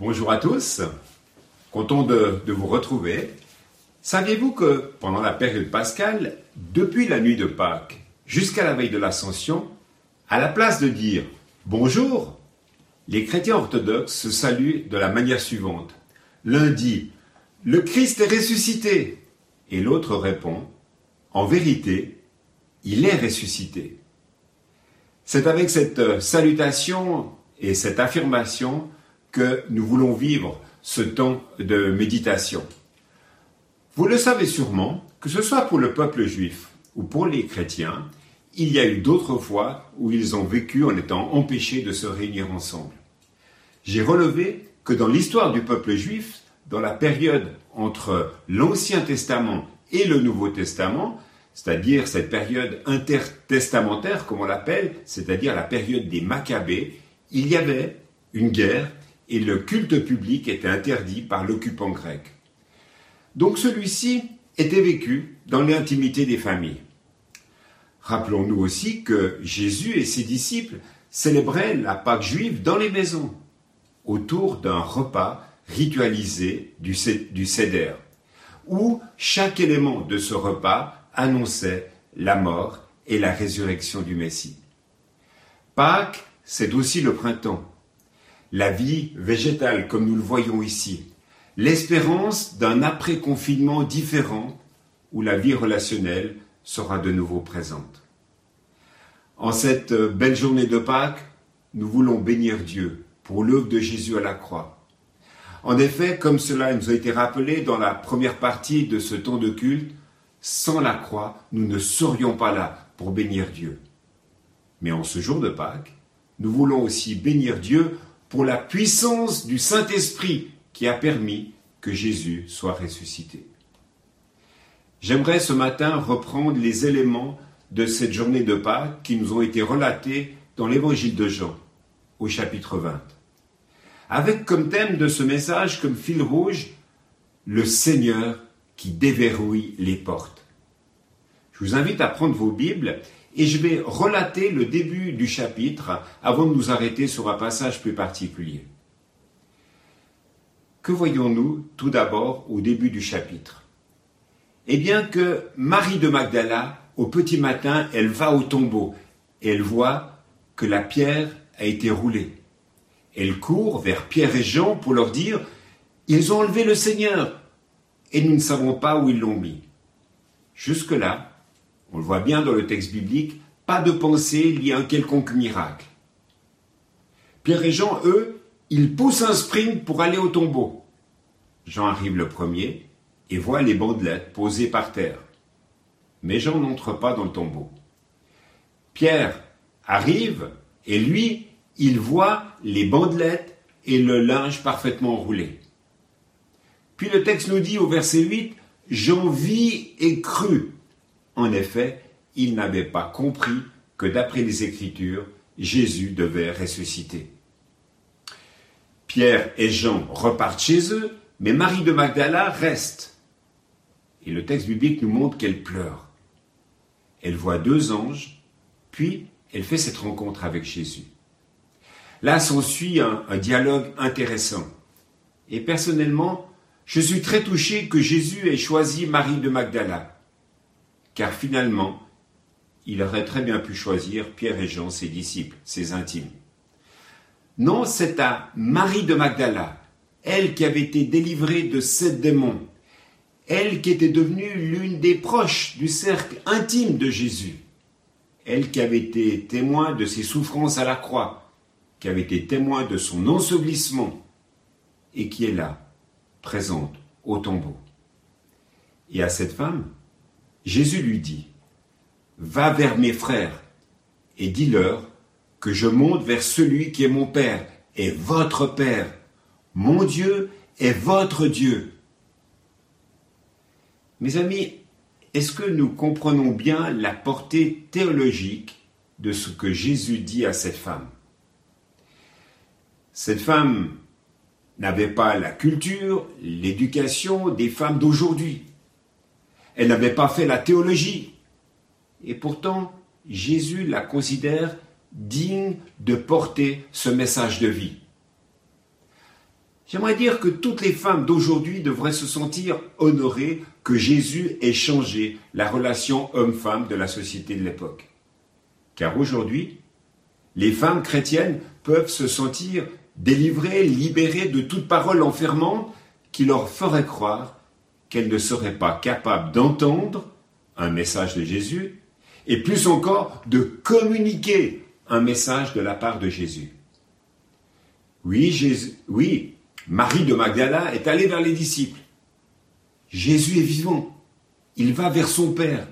Bonjour à tous, content de, vous retrouver. Saviez-vous que pendant la période pascale, depuis la nuit de Pâques jusqu'à la veille de l'Ascension, à la place de dire bonjour, les chrétiens orthodoxes se saluent de la manière suivante. L'un dit Le Christ est ressuscité et l'autre répond En vérité, il est ressuscité. C'est avec cette salutation et cette affirmation que nous voulons vivre ce temps de méditation. Vous le savez sûrement, que ce soit pour le peuple juif ou pour les chrétiens, il y a eu d'autres fois où ils ont vécu en étant empêchés de se réunir ensemble. J'ai relevé que dans l'histoire du peuple juif, dans la période entre l'Ancien Testament et le Nouveau Testament, c'est-à-dire cette période intertestamentaire, comme on l'appelle, c'est-à-dire la période des Maccabées, il y avait une guerre et le culte public était interdit par l'occupant grec. Donc celui-ci était vécu dans l'intimité des familles. Rappelons-nous aussi que Jésus et ses disciples célébraient la Pâque juive dans les maisons, autour d'un repas ritualisé du, du Seder, où chaque élément de ce repas annonçait la mort et la résurrection du Messie. Pâques, c'est aussi le printemps, la vie végétale comme nous le voyons ici, l'espérance d'un après-confinement différent où la vie relationnelle sera de nouveau présente. En cette belle journée de Pâques, nous voulons bénir Dieu pour l'œuvre de Jésus à la croix. En effet, comme cela nous a été rappelé dans la première partie de ce temps de culte, sans la croix, nous ne serions pas là pour bénir Dieu. Mais en ce jour de Pâques, nous voulons aussi bénir Dieu pour la puissance du Saint-Esprit qui a permis que Jésus soit ressuscité. J'aimerais ce matin reprendre les éléments de cette journée de Pâques qui nous ont été relatés dans l'évangile de Jean, au chapitre 20. Avec comme thème de ce message, comme fil rouge, le Seigneur qui déverrouille les portes. Je vous invite à prendre vos Bibles et je vais relater le début du chapitre avant de nous arrêter sur un passage plus particulier. Que voyons-nous tout d'abord au début du chapitre? Eh bien que Marie de Magdala, au petit matin, elle va au tombeau et elle voit que la pierre a été roulée. Elle court vers Pierre et Jean pour leur dire Ils ont enlevé le Seigneur et nous ne savons pas où ils l'ont mis. Jusque-là, on le voit bien dans le texte biblique, pas de pensée liée à un quelconque miracle. Pierre et Jean, eux, ils poussent un sprint pour aller au tombeau. Jean arrive le premier et voit les bandelettes posées par terre. Mais Jean n'entre pas dans le tombeau. Pierre arrive et lui, il voit les bandelettes et le linge parfaitement roulé. Puis le texte nous dit au verset 8, Jean vit et crut en effet, ils n'avaient pas compris que d'après les Écritures, Jésus devait ressusciter. Pierre et Jean repartent chez eux, mais Marie de Magdala reste. Et le texte biblique nous montre qu'elle pleure. Elle voit deux anges, puis elle fait cette rencontre avec Jésus. Là s'ensuit un, dialogue intéressant. Et personnellement, je suis très touché que Jésus ait choisi Marie de Magdala car finalement, il aurait très bien pu choisir Pierre et Jean, ses disciples, ses intimes. Non, c'est à Marie de Magdala, elle qui avait été délivrée de sept démons, elle qui était devenue l'une des proches du cercle intime de Jésus, elle qui avait été témoin de ses souffrances à la croix, qui avait été témoin de son ensevelissement, et qui est là, présente au tombeau. Et à cette femme, Jésus lui dit, Va vers mes frères et dis-leur que je monte vers celui qui est mon Père et votre Père, mon Dieu est votre Dieu. Mes amis, est-ce que nous comprenons bien la portée théologique de ce que Jésus dit à cette femme? Cette femme n'avait pas la culture, l'éducation des femmes d'aujourd'hui. Elle n'avait pas fait la théologie. Et pourtant, Jésus la considère digne de porter ce message de vie. J'aimerais dire que toutes les femmes d'aujourd'hui devraient se sentir honorées que Jésus ait changé la relation homme-femme de la société de l'époque. Car aujourd'hui, les femmes chrétiennes peuvent se sentir délivrées, libérées de toute parole enfermante qui leur ferait croire qu'elles ne seraient pas capables d'entendre un message de Jésus et plus encore de communiquer un message de la part de Jésus. Oui, Jésus, oui, Marie de Magdala est allée vers les disciples. Jésus est vivant. Il va vers son Père,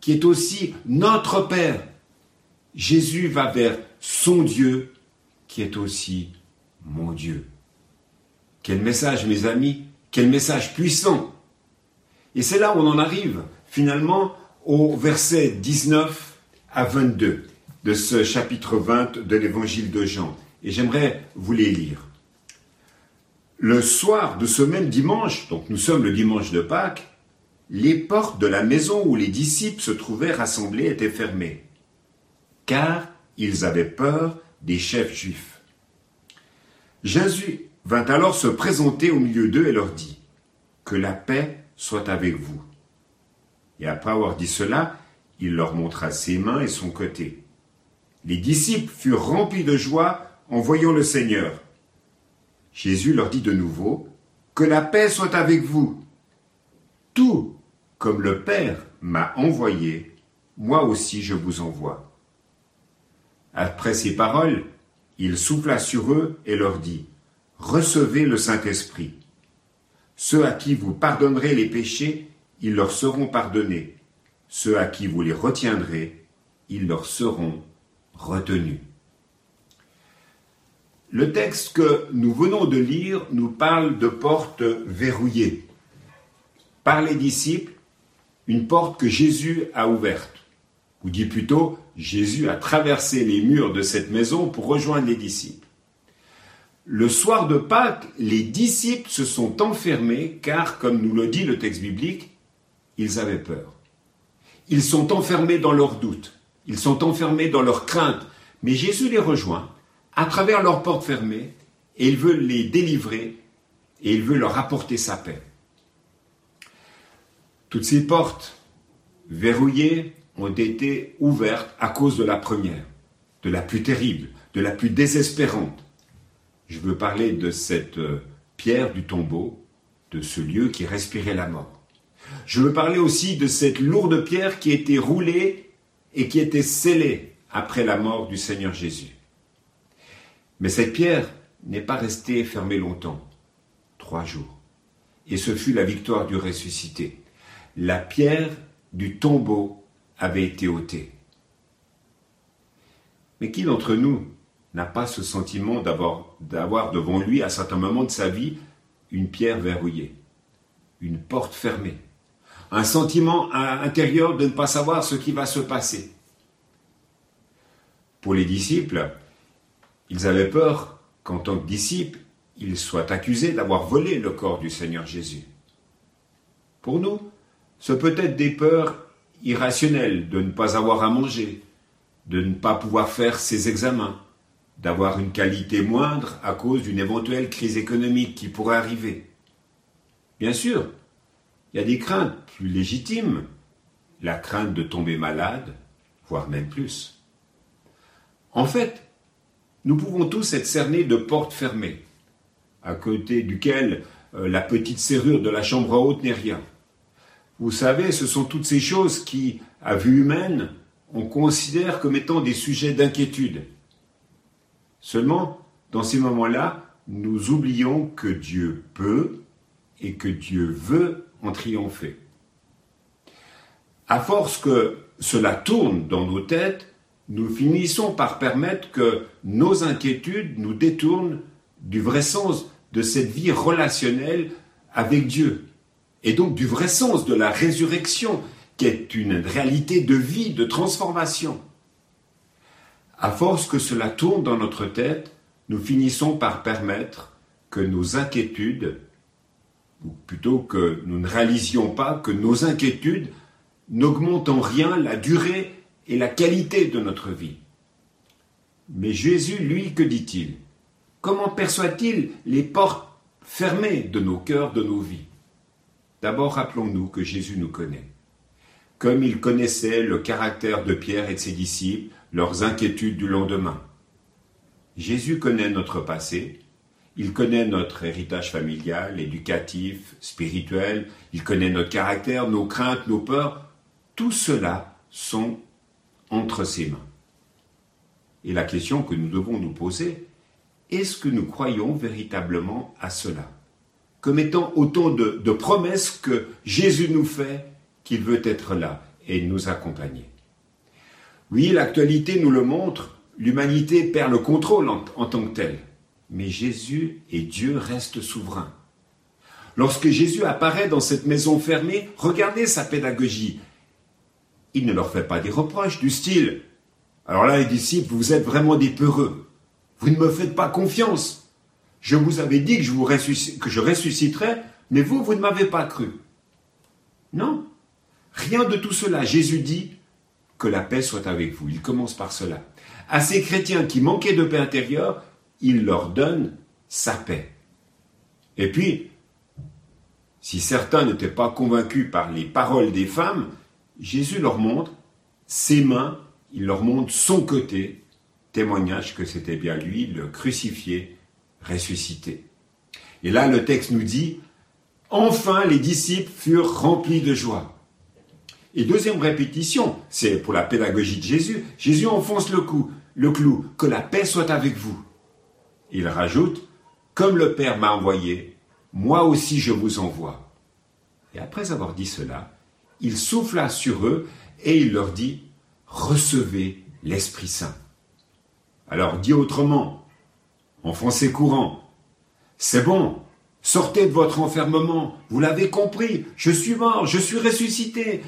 qui est aussi notre Père. Jésus va vers son Dieu, qui est aussi mon Dieu. Quel message, mes amis, quel message puissant. Et c'est là où on en arrive, finalement, au verset 19 à 22 de ce chapitre 20 de l'évangile de Jean. Et j'aimerais vous les lire. Le soir de ce même dimanche, donc nous sommes le dimanche de Pâques, les portes de la maison où les disciples se trouvaient rassemblés étaient fermées, car ils avaient peur des chefs juifs. Jésus vint alors se présenter au milieu d'eux et leur dit, Que la paix soit avec vous. Et après avoir dit cela, il leur montra ses mains et son côté. Les disciples furent remplis de joie en voyant le Seigneur. Jésus leur dit de nouveau, Que la paix soit avec vous. Tout comme le Père m'a envoyé, moi aussi je vous envoie. Après ces paroles, il souffla sur eux et leur dit, Recevez le Saint-Esprit. Ceux à qui vous pardonnerez les péchés, ils leur seront pardonnés. Ceux à qui vous les retiendrez, ils leur seront retenus. Le texte que nous venons de lire nous parle de portes verrouillées. Par les disciples, une porte que Jésus a ouverte. Ou dit plutôt, Jésus a traversé les murs de cette maison pour rejoindre les disciples. Le soir de Pâques, les disciples se sont enfermés car, comme nous le dit le texte biblique, ils avaient peur. Ils sont enfermés dans leurs doutes, ils sont enfermés dans leurs craintes, mais Jésus les rejoint à travers leurs portes fermées et il veut les délivrer et il veut leur apporter sa paix. Toutes ces portes verrouillées ont été ouvertes à cause de la première, de la plus terrible, de la plus désespérante. Je veux parler de cette euh, pierre du tombeau, de ce lieu qui respirait la mort. Je veux parler aussi de cette lourde pierre qui était roulée et qui était scellée après la mort du Seigneur Jésus. Mais cette pierre n'est pas restée fermée longtemps, trois jours. Et ce fut la victoire du ressuscité. La pierre du tombeau avait été ôtée. Mais qui d'entre nous n'a pas ce sentiment d'avoir devant lui, à certains moments de sa vie, une pierre verrouillée, une porte fermée, un sentiment intérieur de ne pas savoir ce qui va se passer Pour les disciples, ils avaient peur qu'en tant que disciples, ils soient accusés d'avoir volé le corps du Seigneur Jésus. Pour nous, ce peut être des peurs irrationnelles de ne pas avoir à manger, de ne pas pouvoir faire ses examens, d'avoir une qualité moindre à cause d'une éventuelle crise économique qui pourrait arriver. Bien sûr, il y a des craintes plus légitimes, la crainte de tomber malade, voire même plus. En fait, nous pouvons tous être cernés de portes fermées, à côté duquel euh, la petite serrure de la chambre haute n'est rien. Vous savez, ce sont toutes ces choses qui, à vue humaine, on considère comme étant des sujets d'inquiétude. Seulement, dans ces moments-là, nous oublions que Dieu peut et que Dieu veut en triompher. À force que cela tourne dans nos têtes, nous finissons par permettre que nos inquiétudes nous détournent du vrai sens de cette vie relationnelle avec Dieu, et donc du vrai sens de la résurrection, qui est une réalité de vie, de transformation. À force que cela tourne dans notre tête, nous finissons par permettre que nos inquiétudes, ou plutôt que nous ne réalisions pas que nos inquiétudes n'augmentent en rien la durée et la qualité de notre vie. Mais Jésus, lui, que dit-il? Comment perçoit-il les portes fermée de nos cœurs, de nos vies? D'abord, rappelons-nous que Jésus nous connaît. Comme il connaissait le caractère de Pierre et de ses disciples, leurs inquiétudes du lendemain. Jésus connaît notre passé, il connaît notre héritage familial, éducatif, spirituel, il connaît notre caractère, nos craintes, nos peurs. Tout cela sont entre ses mains. Et la question que nous devons nous poser, est-ce que nous croyons véritablement à cela? Comme étant autant de, de promesses que Jésus nous fait qu'il veut être là et nous accompagner. Oui, l'actualité nous le montre, l'humanité perd le contrôle en, tant que telle. Mais Jésus et Dieu restent souverains. Lorsque Jésus apparaît dans cette maison fermée, regardez sa pédagogie. Il ne leur fait pas des reproches du style Alors là, les disciples, vous êtes vraiment des peureux. Vous ne me faites pas confiance. Je vous avais dit que je, vous que je ressusciterais, mais vous, vous ne m'avez pas cru. Non, rien de tout cela. Jésus dit que la paix soit avec vous. Il commence par cela. À ces chrétiens qui manquaient de paix intérieure, il leur donne sa paix. Et puis, si certains n'étaient pas convaincus par les paroles des femmes, Jésus leur montre ses mains, il leur montre son côté, témoignage que c'était bien lui, le crucifié, ressuscité. Et là, le texte nous dit, enfin les disciples furent remplis de joie. Et deuxième répétition, c'est pour la pédagogie de Jésus, Jésus enfonce le, coup, le clou, que la paix soit avec vous. Il rajoute, comme le Père m'a envoyé, moi aussi je vous envoie. Et après avoir dit cela, il souffla sur eux et il leur dit, recevez l'Esprit Saint. Alors dit autrement, en français courant, c'est bon, sortez de votre enfermement, vous l'avez compris, je suis mort, je suis ressuscité,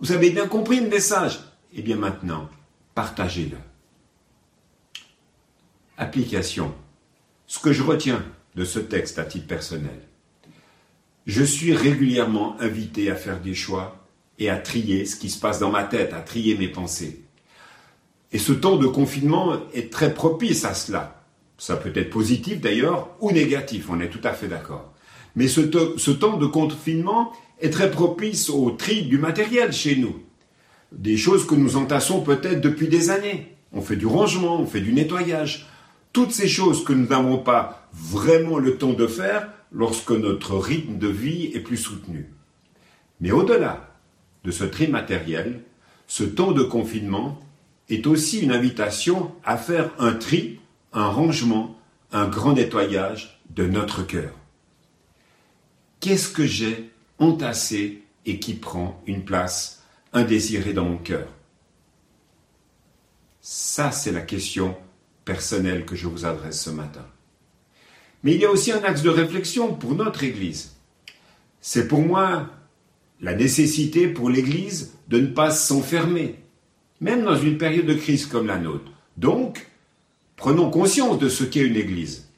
vous avez bien compris le message. Eh bien maintenant, partagez-le. Application. Ce que je retiens de ce texte à titre personnel. Je suis régulièrement invité à faire des choix et à trier ce qui se passe dans ma tête, à trier mes pensées. Et ce temps de confinement est très propice à cela. Ça peut être positif d'ailleurs ou négatif, on est tout à fait d'accord. Mais ce, temps de confinement est très propice au tri du matériel chez nous. Des choses que nous entassons peut-être depuis des années. On fait du rangement, on fait du nettoyage. Toutes ces choses que nous n'avons pas vraiment le temps de faire lorsque notre rythme de vie est plus soutenu. Mais au-delà de ce tri matériel, ce temps de confinement est aussi une invitation à faire un tri, un rangement, un grand nettoyage de notre cœur. Qu'est-ce que j'ai entassé et qui prend une place indésirée dans mon cœur Ça, c'est la question personnelle que je vous adresse ce matin. Mais il y a aussi un axe de réflexion pour notre Église. C'est pour moi la nécessité pour l'Église de ne pas s'enfermer, même dans une période de crise comme la nôtre. Donc, prenons conscience de ce qu'est une Église.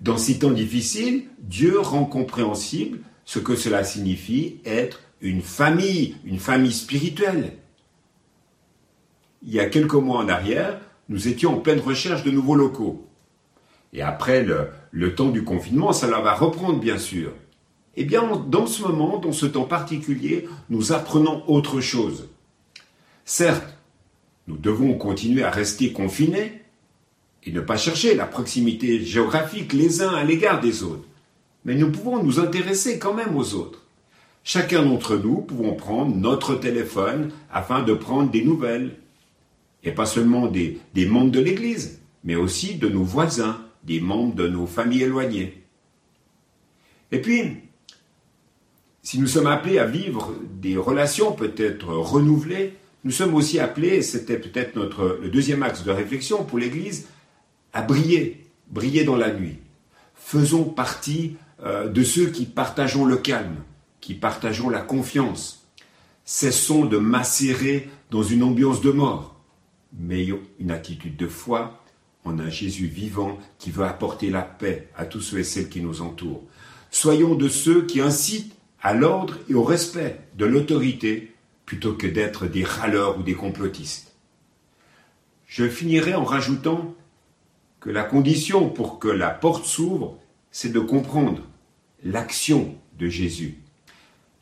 Dans ces temps difficiles, Dieu rend compréhensible ce que cela signifie être une famille, une famille spirituelle. Il y a quelques mois en arrière, nous étions en pleine recherche de nouveaux locaux. Et après le, temps du confinement, cela va reprendre bien sûr. Eh bien, dans ce moment, dans ce temps particulier, nous apprenons autre chose. Certes, nous devons continuer à rester confinés et ne pas chercher la proximité géographique les uns à l'égard des autres, mais nous pouvons nous intéresser quand même aux autres. Chacun d'entre nous pouvons prendre notre téléphone afin de prendre des nouvelles, et pas seulement des, membres de l'Église, mais aussi de nos voisins, des membres de nos familles éloignées. Et puis, si nous sommes appelés à vivre des relations peut-être renouvelées, nous sommes aussi appelés, c'était peut-être notre le deuxième axe de réflexion pour l'Église, à briller, briller dans la nuit. Faisons partie euh, de ceux qui partageons le calme, qui partageons la confiance. Cessons de macérer dans une ambiance de mort mais ayons une attitude de foi en un Jésus vivant qui veut apporter la paix à tous ceux et celles qui nous entourent. Soyons de ceux qui incitent à l'ordre et au respect de l'autorité plutôt que d'être des râleurs ou des complotistes. Je finirai en rajoutant que la condition pour que la porte s'ouvre, c'est de comprendre l'action de Jésus.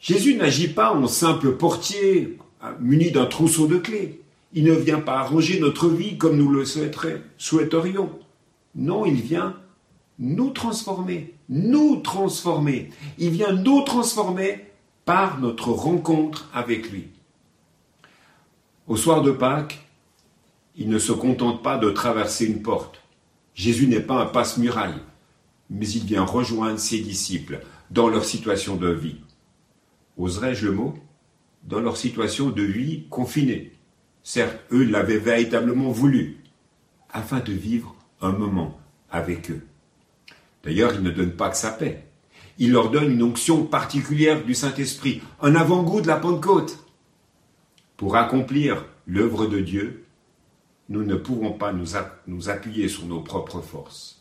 Jésus n'agit pas en simple portier muni d'un trousseau de clés. Il ne vient pas arranger notre vie comme nous le souhaiterions. Non, il vient nous transformer, nous transformer. Il vient nous transformer par notre rencontre avec lui. Au soir de Pâques, il ne se contente pas de traverser une porte. Jésus n'est pas un passe-muraille, mais il vient rejoindre ses disciples dans leur situation de vie. Oserais-je le mot? Dans leur situation de vie confinée. Certes, eux l'avaient véritablement voulu, afin de vivre un moment avec eux. D'ailleurs, il ne donne pas que sa paix. Il leur donne une onction particulière du Saint-Esprit, un avant-goût de la Pentecôte. Pour accomplir l'œuvre de Dieu, nous ne pouvons pas nous, appuyer sur nos propres forces,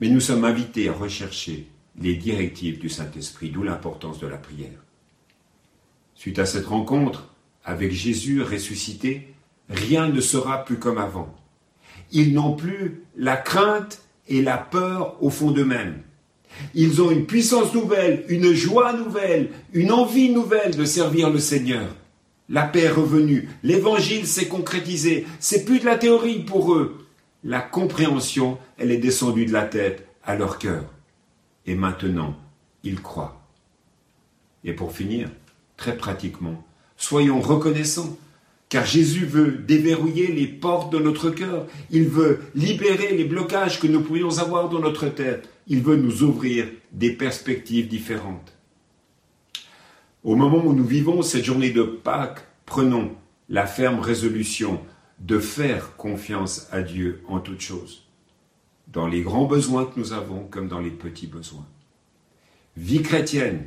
mais nous sommes invités à rechercher les directives du Saint-Esprit, d'où l'importance de la prière. Suite à cette rencontre avec Jésus ressuscité, rien ne sera plus comme avant. Ils n'ont plus la crainte et la peur au fond d'eux-mêmes. Ils ont une puissance nouvelle, une joie nouvelle, une envie nouvelle de servir le Seigneur. La paix est revenue, l'évangile s'est concrétisé, c'est plus de la théorie pour eux. La compréhension, elle est descendue de la tête à leur cœur. Et maintenant, ils croient. Et pour finir, très pratiquement, soyons reconnaissants, car Jésus veut déverrouiller les portes de notre cœur, il veut libérer les blocages que nous pourrions avoir dans notre tête, il veut nous ouvrir des perspectives différentes. Au moment où nous vivons cette journée de Pâques, prenons la ferme résolution de faire confiance à Dieu en toutes choses, dans les grands besoins que nous avons comme dans les petits besoins. Vie chrétienne,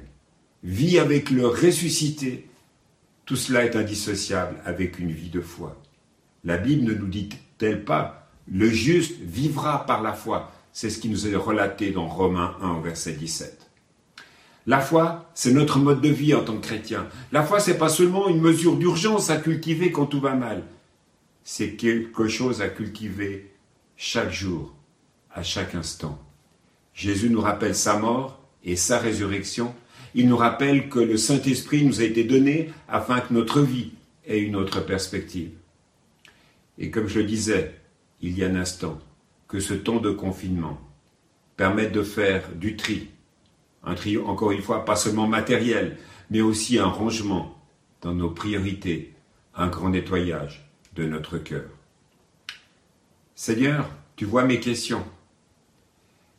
vie avec le ressuscité, tout cela est indissociable avec une vie de foi. La Bible ne nous dit-elle pas le juste vivra par la foi? C'est ce qui nous est relaté dans Romains 1 verset 17. La foi, c'est notre mode de vie en tant que chrétien. La foi, c'est pas seulement une mesure d'urgence à cultiver quand tout va mal. C'est quelque chose à cultiver chaque jour, à chaque instant. Jésus nous rappelle sa mort et sa résurrection. Il nous rappelle que le Saint-Esprit nous a été donné afin que notre vie ait une autre perspective. Et comme je le disais il y a un instant, que ce temps de confinement permette de faire du tri un tri, encore une fois, pas seulement matériel, mais aussi un rangement dans nos priorités, un grand nettoyage notre cœur. Seigneur, tu vois mes questions.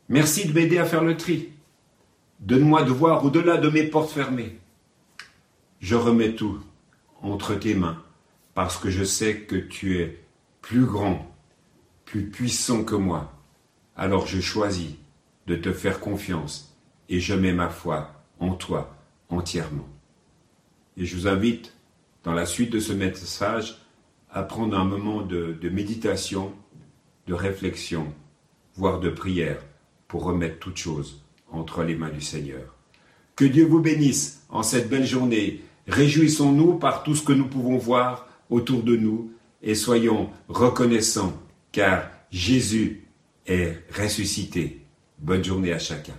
Merci de m'aider à faire le tri. Donne-moi de voir au-delà de mes portes fermées. Je remets tout entre tes mains parce que je sais que tu es plus grand, plus puissant que moi. Alors je choisis de te faire confiance et je mets ma foi en toi entièrement. Et je vous invite, dans la suite de ce message, à prendre un moment de, de méditation, de réflexion, voire de prière, pour remettre toute chose entre les mains du Seigneur. Que Dieu vous bénisse en cette belle journée. Réjouissons-nous par tout ce que nous pouvons voir autour de nous et soyons reconnaissants car Jésus est ressuscité. Bonne journée à chacun.